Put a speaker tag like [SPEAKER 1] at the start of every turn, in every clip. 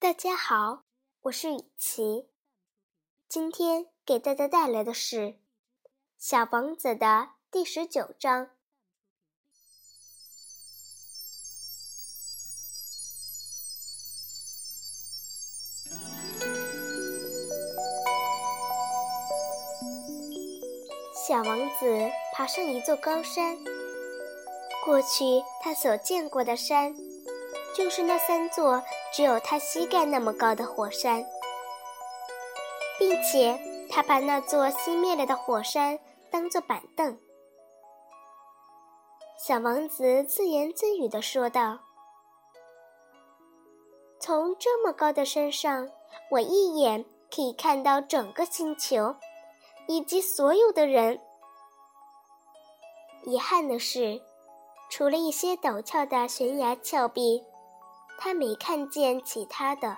[SPEAKER 1] 大家好，我是雨琪，今天给大家带来的是《小王子》的第十九章。小王子爬上一座高山，过去他所见过的山，就是那三座只有他膝盖那么高的火山，并且他把那座熄灭了的火山当作板凳。小王子自言自语地说道：“从这么高的山上，我一眼可以看到整个星球。”以及所有的人。遗憾的是，除了一些陡峭的悬崖峭壁，他没看见其他的。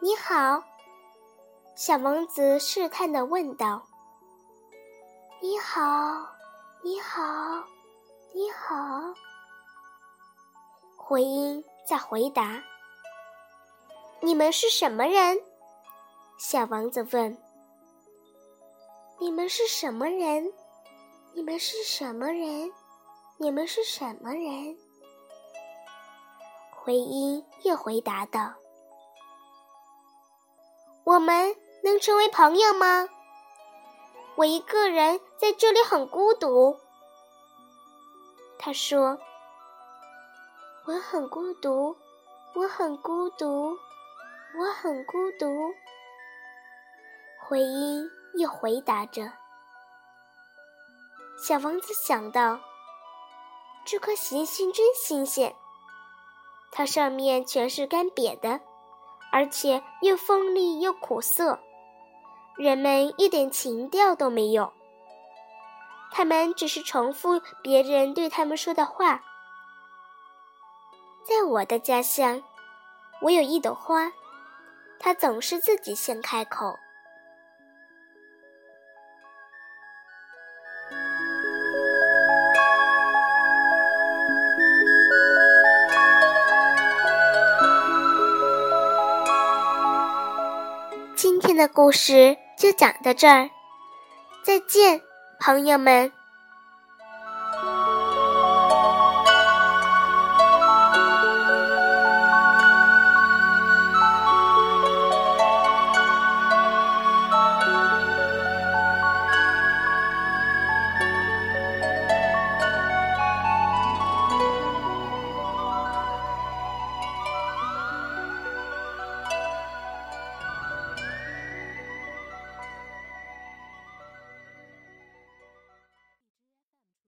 [SPEAKER 1] 你好，小王子试探的问道。“你好，你好，你好。”回音在回答。“你们是什么人？”小王子问。你们是什么人？你们是什么人？你们是什么人？回音又回答道：“我们能成为朋友吗？我一个人在这里很孤独。”他说：“我很孤独，我很孤独，我很孤独。”回音。又回答着。小王子想到：“这颗行星真新鲜，它上面全是干瘪的，而且又锋利又苦涩。人们一点情调都没有，他们只是重复别人对他们说的话。在我的家乡，我有一朵花，它总是自己先开口。”故事就讲到这儿，再见，朋友们。